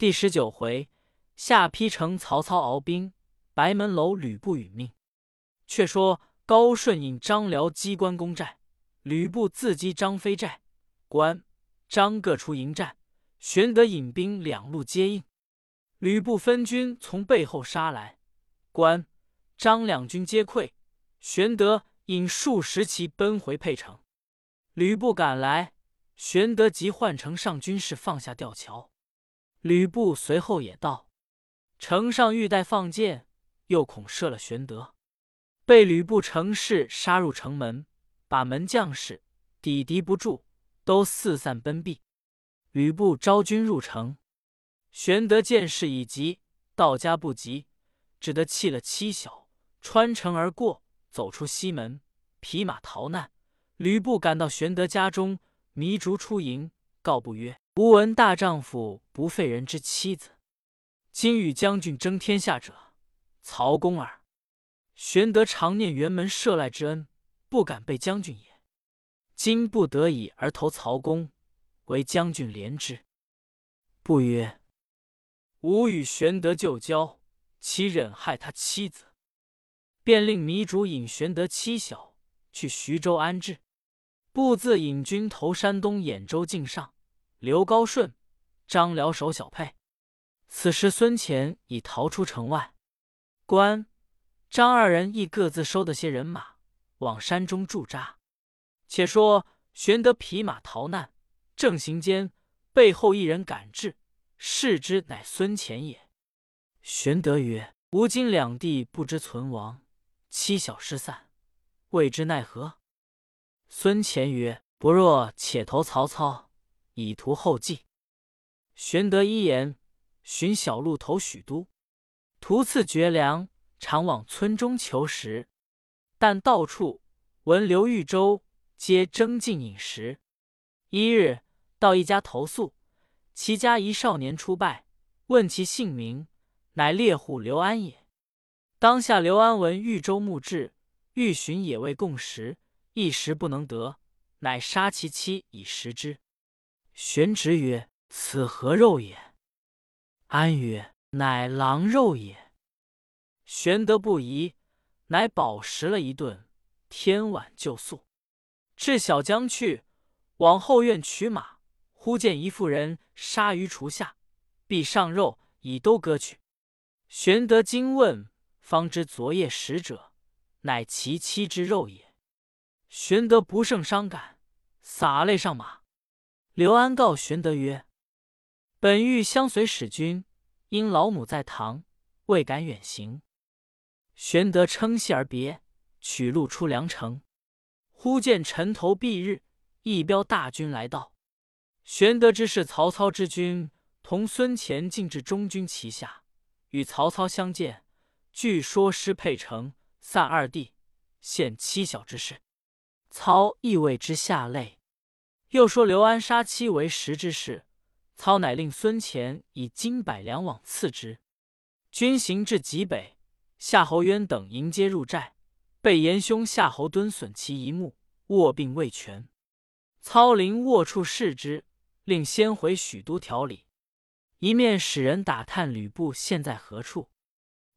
第十九回，下邳城曹操鏖兵，白门楼吕布殒命。却说高顺引张辽击关公寨，吕布自击张飞寨。关张各出迎战，玄德引兵两路接应。吕布分军从背后杀来，关张两军皆溃。玄德引数十骑奔回沛城。吕布赶来，玄德即换城上军士放下吊桥。吕布随后也到，城上欲待放箭，又恐射了玄德，被吕布乘势杀入城门，把门将士抵敌不住。都四散奔避，吕布招军入城，玄德见势已急，到家不及，只得弃了妻小，穿城而过，走出西门，匹马逃难。吕布赶到玄德家中，糜竺出迎，告不曰：“吾闻大丈夫不废人之妻子，今与将军争天下者，曹公耳。玄德常念辕门射赖之恩，不敢背将军也。”今不得已而投曹公，为将军怜之。不曰：“吾与玄德旧交，岂忍害他妻子？”便令糜竺引玄德妻小去徐州安置，步自引军投山东兖州境上，刘高顺、张辽守小沛。此时孙乾已逃出城外，关张二人亦各自收得些人马，往山中驻扎。且说玄德匹马逃难，正行间，背后一人赶至，视之乃孙乾也。玄德曰：“吾今两地不知存亡，妻小失散，未知奈何？”孙乾曰：“不若且投曹操，以图后继。”玄德一言，寻小路投许都，途次绝粮，常往村中求食，但到处闻刘豫州。皆争进饮食。一日到一家投宿，其家一少年出拜，问其姓名，乃猎户刘安也。当下刘安闻豫州牧至，欲寻野味共食，一时不能得，乃杀其妻以食之。玄直曰：“此何肉也？”安曰：“乃狼肉也。”玄德不疑，乃饱食了一顿，天晚就宿。至小江去，往后院取马，忽见一妇人杀于厨下，必上肉已都割去。玄德惊问，方知昨夜食者，乃其妻之肉也。玄德不胜伤感，洒泪上马。刘安告玄德曰：“本欲相随使君，因老母在堂，未敢远行。”玄德称谢而别，取路出梁城。忽见城头蔽日，一彪大军来到。玄德知是曹操之军，同孙乾进至中军旗下，与曹操相见。据说失沛城，散二弟，现妻小之事。操亦为之下泪。又说刘安杀妻为实之事，操乃令孙乾以金百两往赐之。军行至极北，夏侯渊等迎接入寨。被严兄夏侯惇损其一目，卧病未全。操临卧处视之，令先回许都调理，一面使人打探吕布现在何处。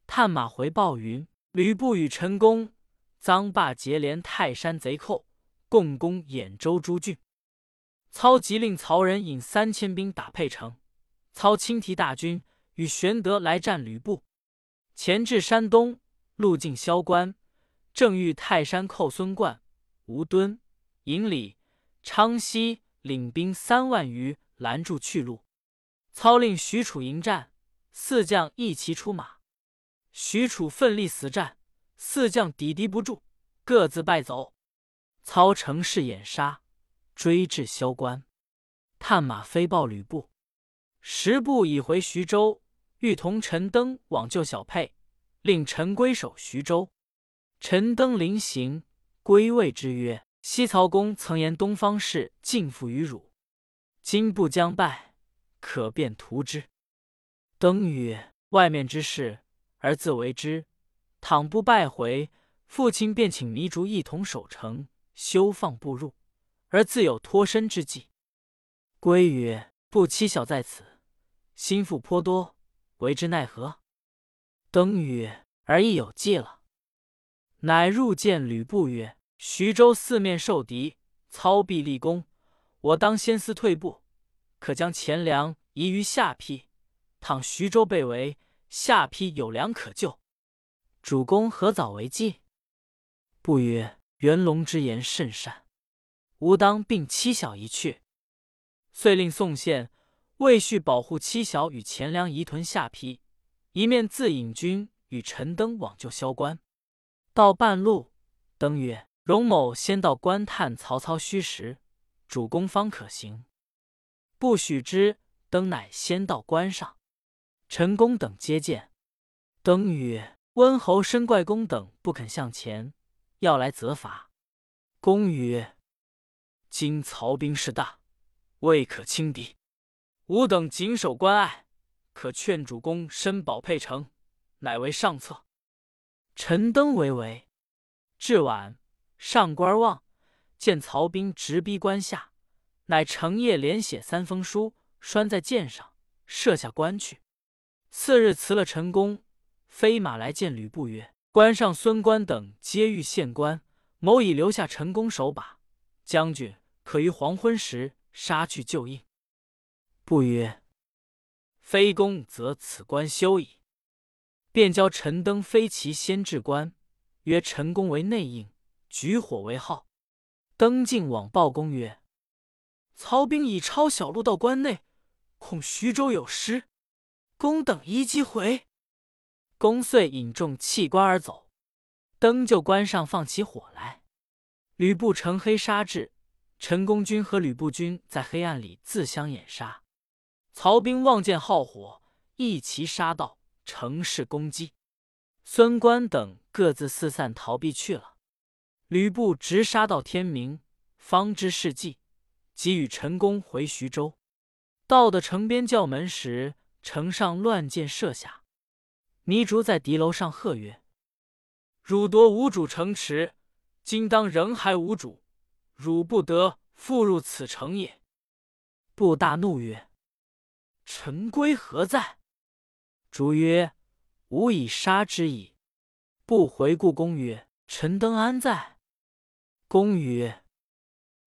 探马回报云：吕布与陈宫、臧霸结连泰山贼寇，共攻兖州诸郡。操即令曹仁引三千兵打沛城。操亲提大军与玄德来战吕布。前至山东，路径萧关。正遇泰山寇孙贯、吴敦、尹礼、昌西领兵三万余拦住去路，操令许褚迎战，四将一齐出马。许褚奋力死战，四将抵敌不住，各自败走。操乘势掩杀，追至萧关，探马飞报吕布，十步已回徐州，欲同陈登往救小沛，令陈归守徐州。陈登临行，归谓之曰：“西曹公曾言东方氏尽附于汝，今不将败，可便图之。”登曰：“外面之事，儿自为之。倘不败回，父亲便请糜竺一同守城，休放步入，而自有脱身之计。”归曰：“不妻小在此，心腹颇多，为之奈何？”登曰：“而亦有计了。”乃入见吕布曰：“徐州四面受敌，操必立功，我当先思退步，可将钱粮移于下邳。倘徐州被围，下邳有粮可救。主公何早为计？”不曰：“元龙之言甚善，吾当并妻小一去。”遂令宋宪、魏续保护妻小与钱粮移屯下邳，一面自引军与陈登往救萧关。到半路，登曰：“荣某先到关探曹操虚实，主公方可行。”不许之。登乃先到关上，陈宫等接见。登曰：“温侯申怪公等不肯向前，要来责罚。”公曰：“今曹兵势大，未可轻敌。吾等谨守关隘，可劝主公申保沛城，乃为上策。”陈登为为，至晚上官望见曹兵直逼关下，乃成夜连写三封书，拴在箭上，射下关去。次日辞了陈宫，飞马来见吕布，曰：“关上孙关等皆欲献关，某已留下陈宫守把，将军可于黄昏时杀去救应。”不曰：“非公则此关休矣。”便教陈登飞骑先至关，曰：“陈公为内应，举火为号。”登进往报公曰：“曹兵已抄小路到关内，恐徐州有失，公等宜即回。”公遂引众弃关而走。登就关上放起火来，吕布乘黑杀至，陈宫军和吕布军在黑暗里自相掩杀。曹兵望见号火，一齐杀到。乘势攻击，孙关等各自四散逃避去了。吕布直杀到天明，方知事计，即与陈宫回徐州。到的城边叫门时，城上乱箭射下。糜竺在敌楼上喝曰：“汝夺无主城池，今当仍还无主，汝不得复入此城也。”布大怒曰：“臣归何在？”主曰：“吾已杀之矣。”不回故宫曰：“陈登安在？”公曰：“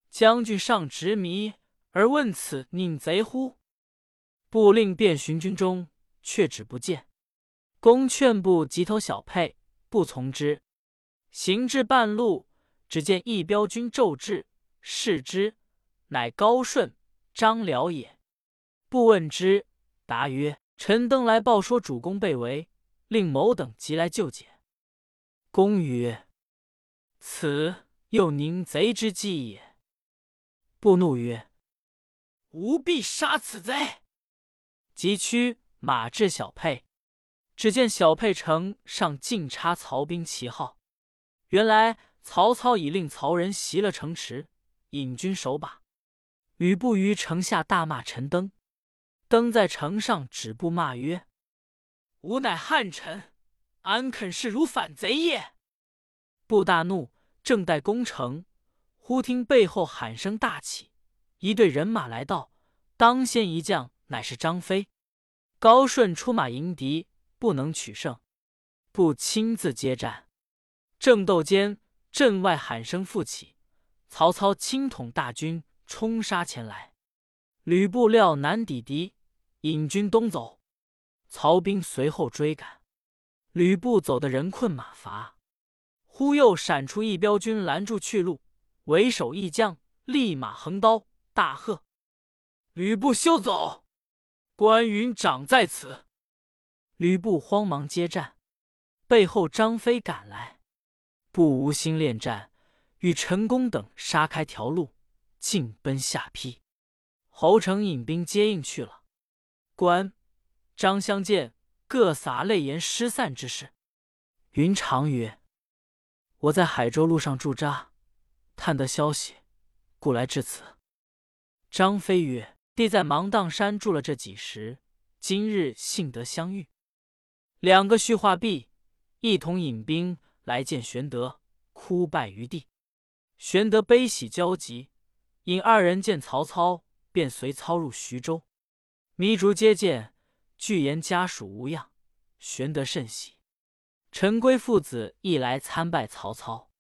将军尚执迷而问此佞贼乎？”布令遍寻军中，却只不见。公劝布急投小沛，不从之。行至半路，只见一彪军骤至，视之，乃高顺、张辽也。不问之，答曰。陈登来报说主公被围，令某等急来救解。公曰：“此又宁贼之计也。”不怒曰：“吾必杀此贼！”急驱马至小沛，只见小沛城上尽插曹兵旗号。原来曹操已令曹仁袭了城池，引军守把。吕布于城下大骂陈登。登在城上止步骂曰：“吾乃汉臣，安肯视如反贼也？”布大怒，正待攻城，忽听背后喊声大起，一队人马来到，当先一将乃是张飞。高顺出马迎敌，不能取胜，不亲自接战。正斗间，阵外喊声复起，曹操亲统大军冲杀前来，吕布料难抵敌。引军东走，曹兵随后追赶。吕布走得人困马乏，忽又闪出一彪军拦住去路。为首一将立马横刀大喝：“吕布休走！关云长在此！”吕布慌忙接战，背后张飞赶来，不无心恋战，与陈宫等杀开条路，进奔下邳。侯成引兵接应去了。关张相见，各洒泪言失散之事。云长曰：“我在海州路上驻扎，探得消息，故来至此。”张飞曰：“弟在芒砀山住了这几时，今日幸得相遇。”两个叙话毕，一同引兵来见玄德，哭拜于地。玄德悲喜交集，引二人见曹操，便随操入徐州。糜竺接见，具言家属无恙，玄德甚喜。陈规父子亦来参拜曹操。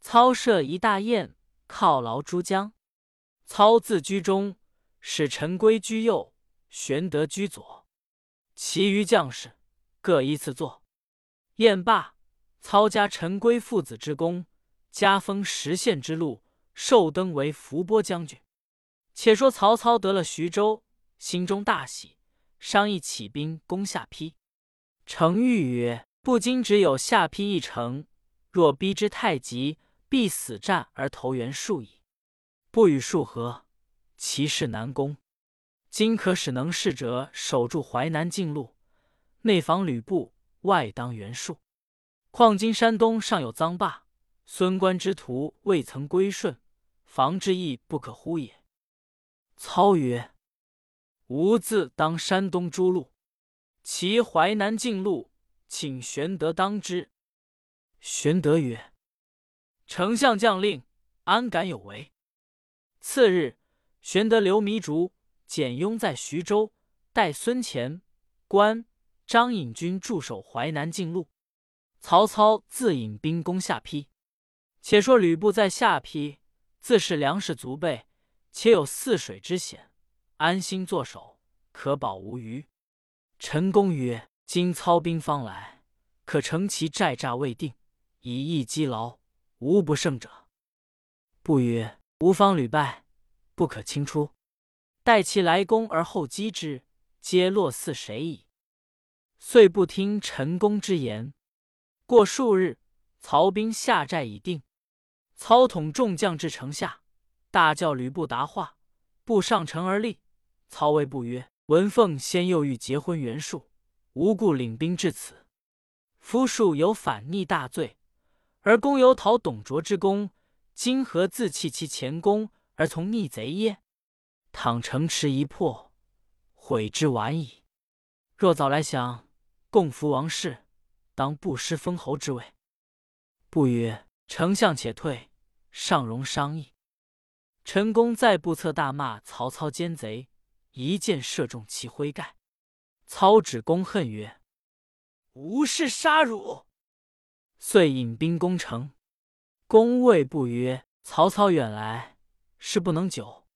操设一大宴，犒劳诸将。操自居中，使陈规居右，玄德居左，其余将士各依次坐。宴罢，操加陈规父子之功，加封十县之禄，授登为伏波将军。且说曹操得了徐州，心中大喜，商议起兵攻下邳。程昱曰：“不今只有下邳一城，若逼之太急，必死战而投袁术矣。不与数合，其势难攻。今可使能事者守住淮南境路，内防吕布，外当袁术。况今山东尚有臧霸、孙关之徒未曾归顺，防之亦不可乎也。”操曰：“吾自当山东诸路，其淮南境路，请玄德当之。”玄德曰：“丞相将令，安敢有违？”次日，玄德留糜竺、简雍在徐州，待孙乾、关张引军驻守淮南境路。曹操自引兵攻下邳。且说吕布在下邳，自是粮食足备。且有泗水之险，安心坐守，可保无虞。陈宫曰：“今操兵方来，可乘其寨栅未定，以逸击劳，无不胜者。”不曰：“吾方屡败，不可轻出。待其来攻而后击之，皆落似谁矣。”遂不听陈宫之言。过数日，曹兵下寨已定，操统众将至城下。大叫吕布答话，布上城而立。曹魏不曰：“文凤先又欲结婚袁术，无故领兵至此。夫术有反逆大罪，而公有讨董卓之功，今何自弃其前功而从逆贼耶？倘城池一破，悔之晚矣。若早来降，共扶王室，当不失封侯之位。”不曰：“丞相且退，尚容商议。”陈宫在不测大骂曹操奸贼，一箭射中其盔盖。操指公恨曰：“无事杀汝！”遂引兵攻城。公谓不曰：“曹操远来，事不能久。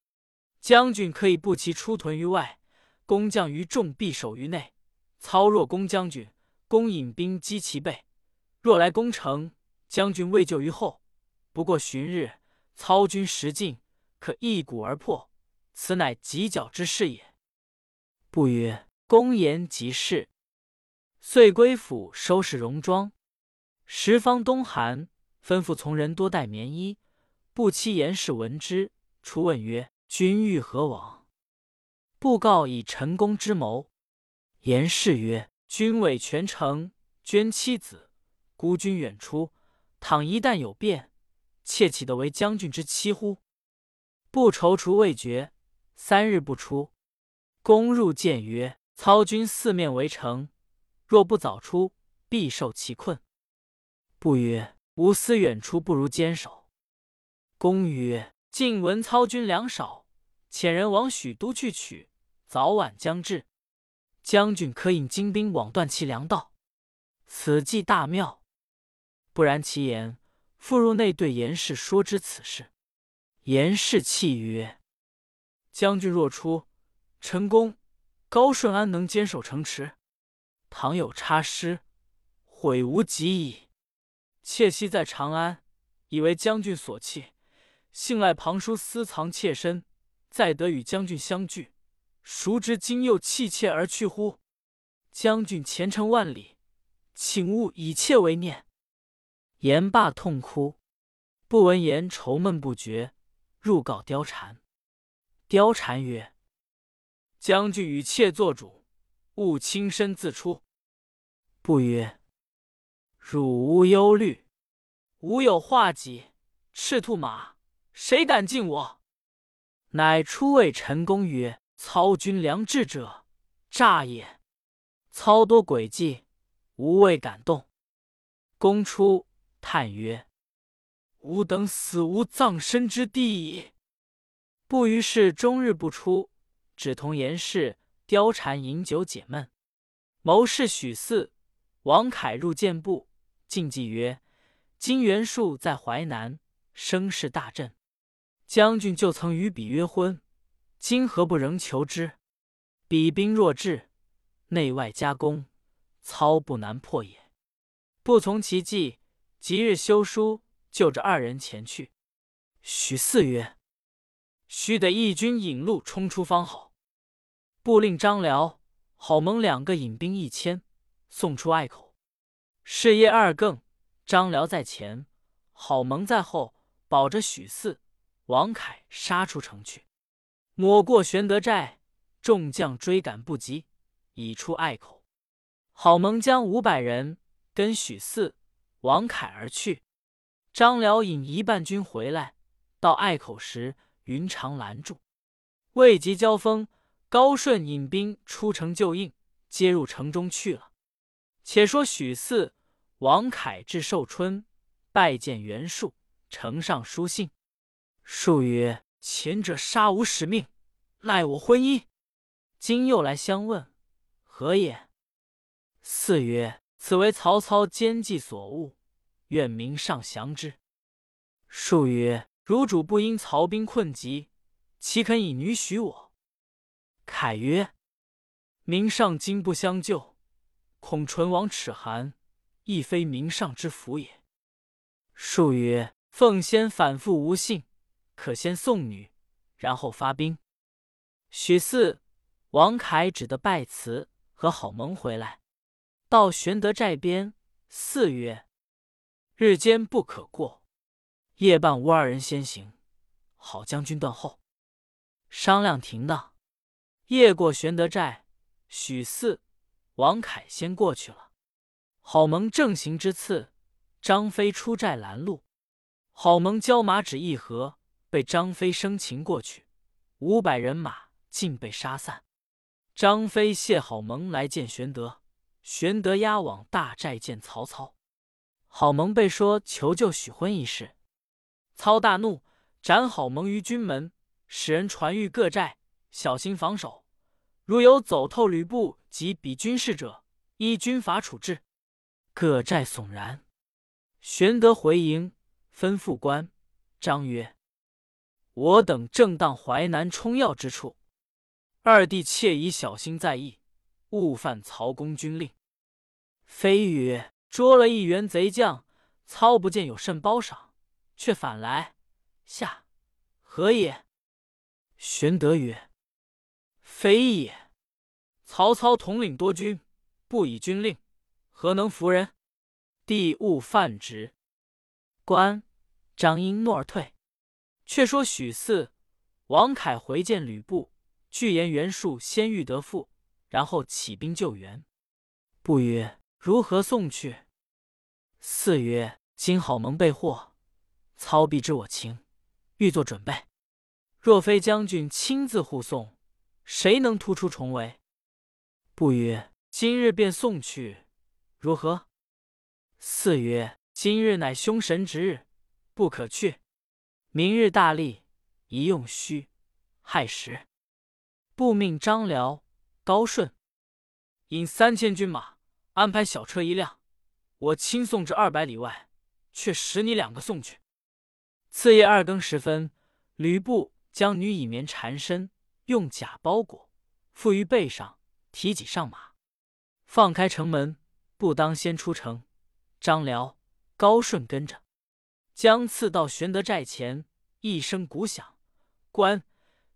将军可以布其出屯于外，公将于众必守于内。操若攻将军，公引兵击其背；若来攻城，将军未救于后。不过旬日，操军实进。”可一鼓而破，此乃犄角之势也。不曰公言极是。遂归府收拾戎装。时方冬寒，吩咐从人多带棉衣。不期严氏闻之，出问曰：“君欲何往？”布告以陈宫之谋。严氏曰：“军委全城，捐妻子，孤军远出，倘一旦有变，妾岂得为将军之妻乎？”不踌躇未决，三日不出。公入见曰：“操军四面围城，若不早出，必受其困。”不曰：“吾思远出不如坚守。”公曰：“晋闻操军粮少，遣人往许都去取，早晚将至。将军可引精兵往断其粮道，此计大妙。不然其言，复入内对严氏说之此事。”严氏泣曰：“将军若出，陈宫、高顺安能坚守城池？倘有差失，悔无及矣。妾妻在长安，以为将军所弃，幸赖庞叔私藏妾身，再得与将军相聚。孰知今又弃妾而去乎？将军前程万里，请勿以妾为念。”言罢痛哭。不闻言愁闷不绝。入告貂蝉，貂蝉曰：“将军与妾做主，勿亲身自出。”不曰：“汝无忧虑，吾有画戟、赤兔马，谁敢近我？”乃出谓陈宫曰：“操军良智者，诈也。操多诡计，吾未敢动。”公出叹曰。吾等死无葬身之地矣。不于是终日不出，只同严氏、貂蝉饮酒解闷。谋士许嗣、王凯入见部，进计曰：“今袁术在淮南，声势大振。将军就曾与彼约婚，今何不仍求之？彼兵若至，内外夹攻，操不难破也。不从其计，即日修书，就着二人前去。”许四曰：“须得义军引路冲出方好。”不令张辽。郝蒙两个引兵一千，送出隘口。是夜二更，张辽在前，郝蒙在后，保着许四、王凯杀出城去。抹过玄德寨，众将追赶不及，已出隘口。郝蒙将五百人跟许四、王凯而去。张辽引一半军回来，到隘口时，云长拦住，未及交锋。高顺引兵出城救应，接入城中去了。且说许四、王凯至寿春，拜见袁术，呈上书信。术曰：“前者杀吾使命，赖我婚姻。今又来相问，何也？”四曰：“此为曹操奸计所误，愿明上降之。”术曰：“汝主不因曹兵困急，岂肯以女许我？”凯曰：“明上今不相救，恐唇亡齿寒，亦非明上之福也。”术曰：“奉先反复无信，可先送女，然后发兵。”许四、王凯只得拜辞，和郝蒙回来，到玄德寨边。四曰：“日间不可过，夜半吾二人先行，郝将军断后。”商量停当。夜过玄德寨，许四、王凯先过去了。郝蒙正行之次，张飞出寨拦路。郝蒙交马只一合，被张飞生擒过去，五百人马尽被杀散。张飞谢郝蒙来见玄德，玄德押往大寨见曹操。郝蒙被说求救许婚一事，操大怒，斩郝蒙于军门，使人传谕各寨，小心防守。如有走透吕布及彼军士者，依军法处置。各寨悚然。玄德回营，吩咐关张曰：“我等正当淮南冲要之处，二弟切宜小心在意，勿犯曹公军令。”飞羽：“捉了一员贼将，操不见有甚褒赏，却反来下，何也？”玄德曰。非也，曹操统领多军，不以军令，何能服人？帝勿犯之。关张因诺而退。却说许四、王凯回见吕布，具言袁术先欲得父，然后起兵救援。不曰：“如何送去？”四曰：“今好蒙被获，操必知我情，欲作准备。若非将军亲自护送。”谁能突出重围？不曰：“今日便送去，如何？”四曰：“今日乃凶神之日，不可去。明日大利，宜用虚，亥时，布命张辽、高顺引三千军马，安排小车一辆，我亲送至二百里外，却使你两个送去。”次夜二更时分，吕布将女以棉缠身。用甲包裹，附于背上，提戟上马，放开城门，不当先出城。张辽、高顺跟着，将刺到玄德寨前，一声鼓响，关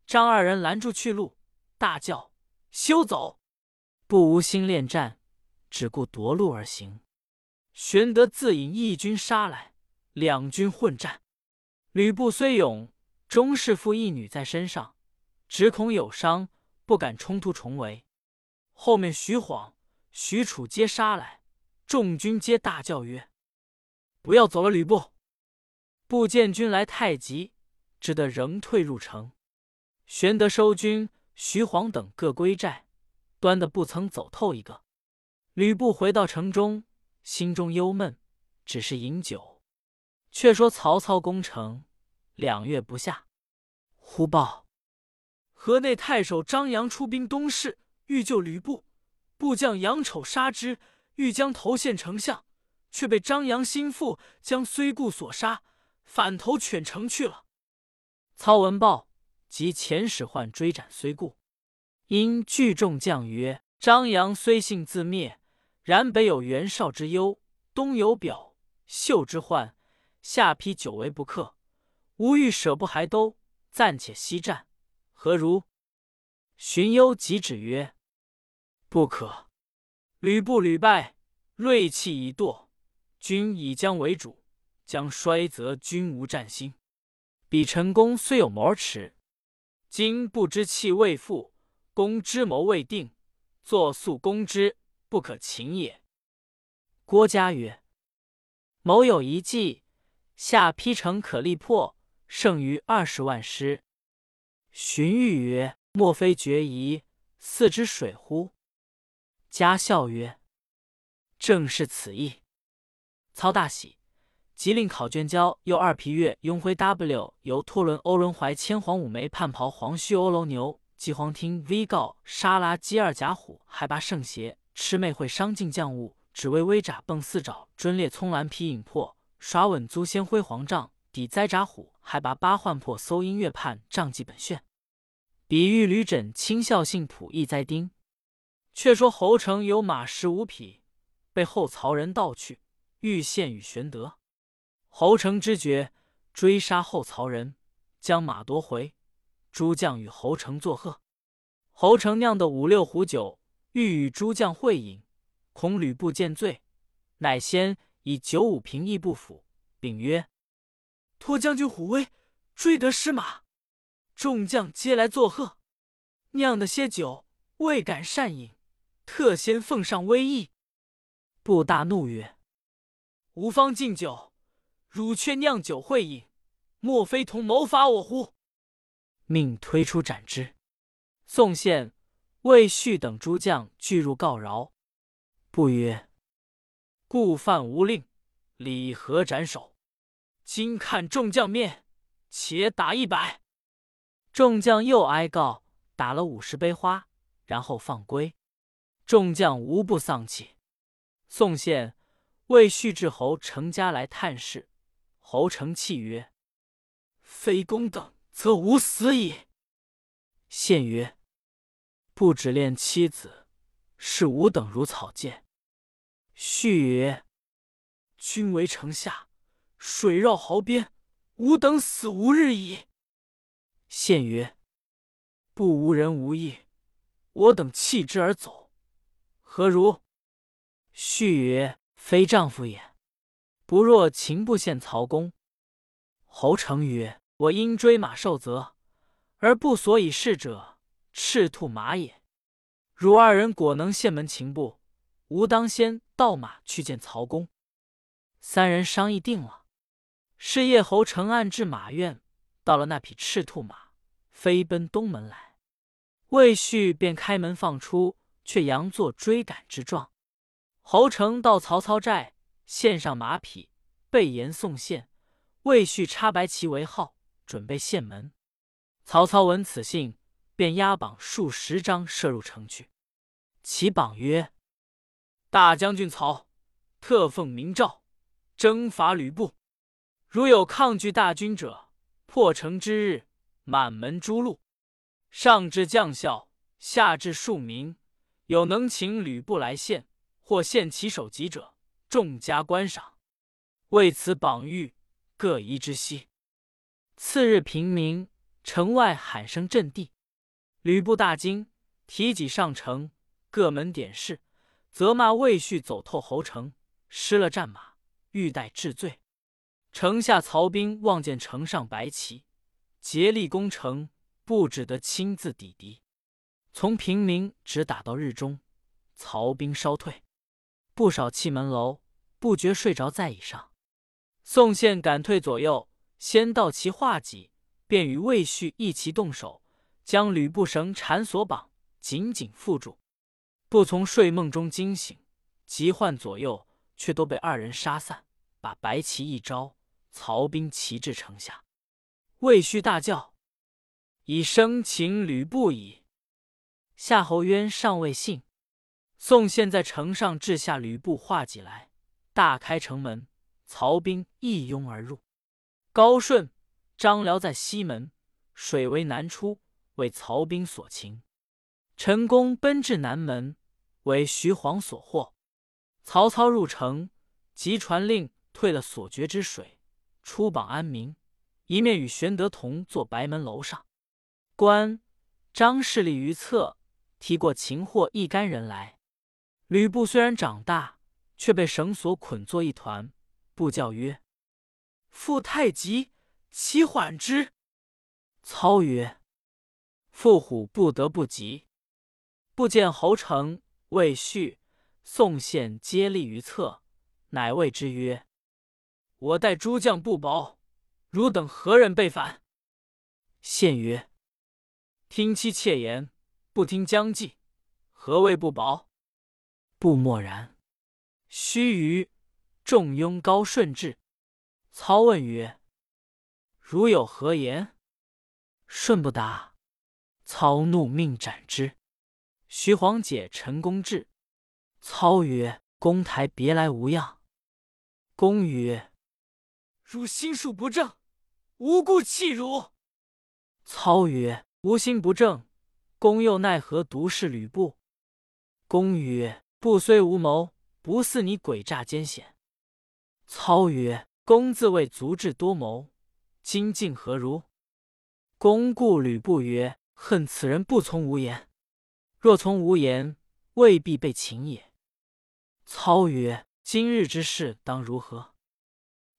张二人拦住去路，大叫：“休走！不无心恋战，只顾夺路而行。”玄德自引义军杀来，两军混战。吕布虽勇，终是负一女在身上。只恐有伤，不敢冲突重围。后面徐晃、许褚皆杀来，众军皆大叫曰：“不要走了！”吕布不见军来太急，只得仍退入城。玄德收军，徐晃等各归寨，端的不曾走透一个。吕布回到城中，心中忧闷，只是饮酒。却说曹操攻城两月不下，忽报。河内太守张扬出兵东市，欲救吕布，部将杨丑杀之，欲将头献丞相，却被张扬心腹将虽固所杀，反投犬城去了。操闻报，即遣使唤追斩虽故。因聚众将曰：“张扬虽幸自灭，然北有袁绍之忧，东有表秀之患，下邳久为不克，吾欲舍不还都，暂且息战，何如？”荀攸即止曰：“不可。吕布屡败，锐气已堕，君以将为主，将衰则君无战心。彼陈宫虽有谋耻，今不知气未复，公之谋未定，作速攻之，不可擒也。”郭嘉曰：“某有一计，下邳城可力破，胜于二十万师。”荀彧曰。莫非决疑，似之水乎？嘉笑曰：“正是此意。”操大喜，即令考卷交。又二皮月拥徽 W 由托伦欧伦怀千黄五枚叛袍黄须欧楼牛季黄听 V 告沙拉基二甲虎还拔圣邪魑魅会伤尽将物只为微爪蹦四爪尊烈葱蓝皮影破耍稳租先辉煌帐抵灾爪虎还拔八幻破搜音乐判仗记本炫。比喻吕枕轻笑性仆役灾丁。却说侯成有马十五匹，被后曹人盗去，欲献与玄德。侯成知觉，追杀后曹人，将马夺回。诸将与侯成作贺。侯成酿的五六壶酒，欲与诸将会饮，恐吕布见醉，乃先以酒五瓶役不服，禀曰：“托将军虎威，追得失马。”众将皆来作贺，酿的些酒未敢善饮，特先奉上威意。布大怒曰：“吾方敬酒，汝却酿酒会饮，莫非同谋伐我乎？”命推出斩之。宋宪、魏续等诸将俱入告饶。不曰：“故犯无令，礼何斩首？今看众将面，且打一百。”众将又哀告，打了五十杯花，然后放归。众将无不丧气。宋宪魏续至侯成家来探视，侯成泣曰：“非公等，则吾死矣。”献曰：“不止恋妻子，视吾等如草芥。”续曰：“君为城下，水绕壕边，吾等死无日矣。”献曰：“不无人无义，我等弃之而走，何如？”续曰：“非丈夫也。不若秦不献曹公。”侯成曰：“我因追马受责，而不所以事者，赤兔马也。汝二人果能献门秦部，吾当先盗马去见曹公。”三人商议定了。是夜，侯成暗至马院。到了那匹赤兔马，飞奔东门来，魏续便开门放出，却佯作追赶之状。侯成到曹操寨，献上马匹，备言送献。魏续插白旗为号，准备献门。曹操闻此信，便押榜数十张，射入城去。其榜曰：“大将军曹，特奉明诏，征伐吕布。如有抗拒大军者。”破城之日，满门诛戮。上至将校，下至庶民，有能请吕布来献，或献其首级者，众加观赏。为此榜谕，各宜之悉。次日平明，城外喊声震地。吕布大惊，提戟上城，各门点视，责骂魏续走透侯城，失了战马，欲待治罪。城下曹兵望见城上白旗，竭力攻城，不只得亲自抵敌。从平明直打到日中，曹兵稍退，不少弃门楼，不觉睡着在椅上。宋宪赶退左右，先到其画戟，便与魏续一齐动手，将吕布绳缠锁绑，紧紧缚住。不从睡梦中惊醒，急唤左右，却都被二人杀散，把白旗一招。曹兵齐至城下，魏续大叫：“已生擒吕布矣！”夏侯渊尚未信，宋宪在城上掷下吕布画戟来，大开城门，曹兵一拥而入。高顺、张辽在西门，水为南出，为曹兵所擒。陈宫奔至南门，为徐晃所获。曹操入城，即传令退了所决之水，出榜安民，一面与玄德同坐白门楼上。关张势力于侧，提过擒获一干人来。吕布虽然长大，却被绳索捆作一团。布叫曰：“父太急，其缓之。”操曰：“父虎不得不急。”不见侯成、魏续、宋宪皆立于侧，乃谓之曰：“我待诸将不薄，汝等何人被反？”宪曰：“听妻妾言，不听将计，何谓不薄？”不默然。须臾，众拥高顺至。操问曰：“汝有何言？”顺不答。操怒，命斩之。徐晃解陈宫至，操曰：“公台别来无恙？”公曰：“汝心术不正，无故弃汝。”操曰：“吾心不正，公又奈何独视吕布？”公曰：“不虽无谋，不似你诡诈奸险。”操曰：“公自谓足智多谋，今竟何如？”公顾吕布曰：“恨此人不从无言。”若从无言，未必被擒也。操曰：“今日之事当如何？”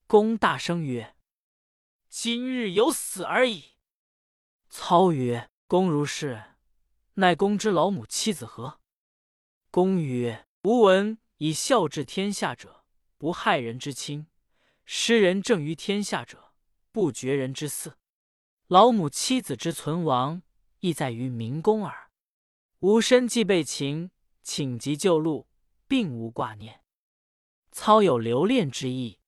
公大声曰：“今日有死而已。”操曰：“公如是，奈公之老母妻子何？”公曰：“吾闻以孝治天下者，不害人之亲；施仁正于天下者，不绝人之嗣。老母妻子之存亡，亦在于明公耳。”吾身既被擒，请急救路，并无挂念。操有留恋之意，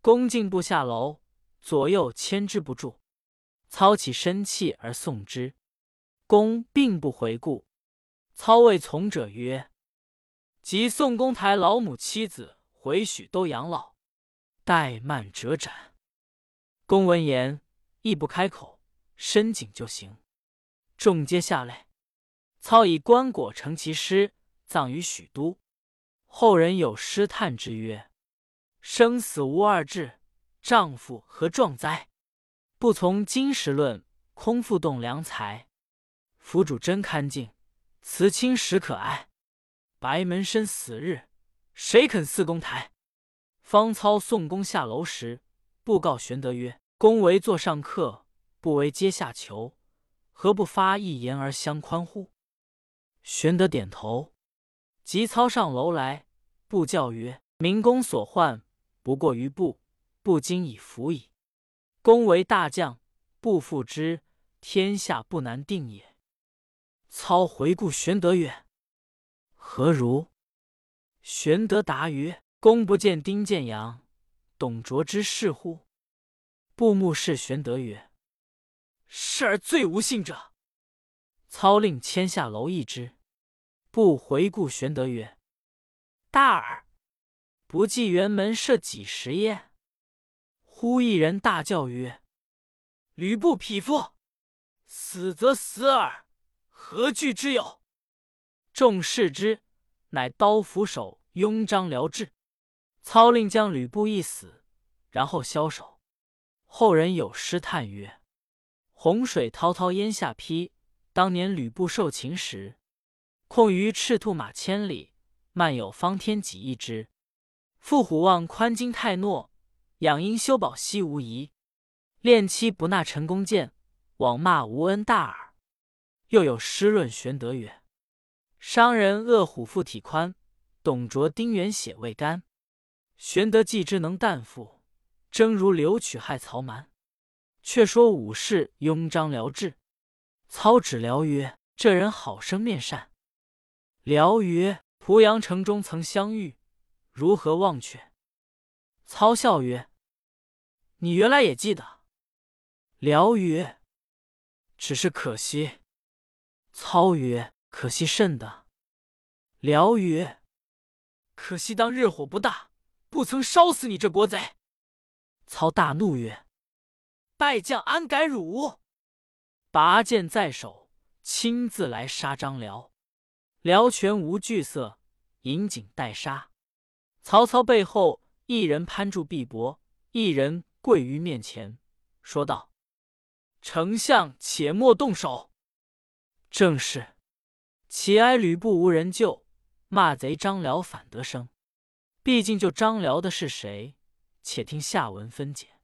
恭敬步下楼，左右牵之不住。操起身气而送之，公并不回顾。操谓从者曰：“即宋公台老母妻子回许都养老，怠慢者斩。”公闻言，亦不开口，申请就行。众皆下泪。操以棺椁成其尸，葬于许都。后人有诗叹之曰：“生死无二志，丈夫何壮哉？不从金石论，空负栋梁才。府主真堪敬，辞亲实可爱。白门生死日，谁肯四公台？”方操送公下楼时，布告玄德曰：“公为座上客，不为阶下囚，何不发一言而相宽乎？”玄德点头，即操上楼来，布教曰：“明公所患，不过于布，不今已服矣。公为大将，不复之，天下不难定也。”操回顾玄德曰：“何如？”玄德答曰：“公不见丁建阳、董卓之事乎？”布目视玄德曰：“是而最无信者。”操令牵下楼一之。不回顾玄德曰：“大耳，不计辕门射几时耶？”忽一人大叫曰：“吕布匹夫，死则死耳，何惧之有？”众视之，乃刀斧手拥张辽至。操令将吕布一死，然后枭首。后人有诗叹曰：“洪水滔滔烟下邳，当年吕布受擒时。”控于赤兔马千里，漫有方天戟一支。负虎望宽襟太懦，养鹰修保息无疑。恋妻不纳陈宫见，枉骂无恩大耳。又有诗论玄德曰：“商人恶虎腹体宽，董卓丁原血未干。玄德既之能担负，争如刘取害曹瞒。却说武士拥张辽至，操指辽曰：‘这人好生面善。’辽曰：“濮阳城中曾相遇，如何忘却？”操笑曰：“你原来也记得。”辽曰：“只是可惜。”操曰：“可惜甚的。”辽曰：“可惜当日火不大，不曾烧死你这国贼。”操大怒曰：“败将安敢辱！”拔剑在手，亲自来杀张辽。辽全无惧色，引颈待杀。曹操背后一人攀住臂膊，一人跪于面前，说道：“丞相且莫动手。”正是：“乞哀吕布无人救，骂贼张辽反得生。”毕竟救张辽的是谁？且听下文分解。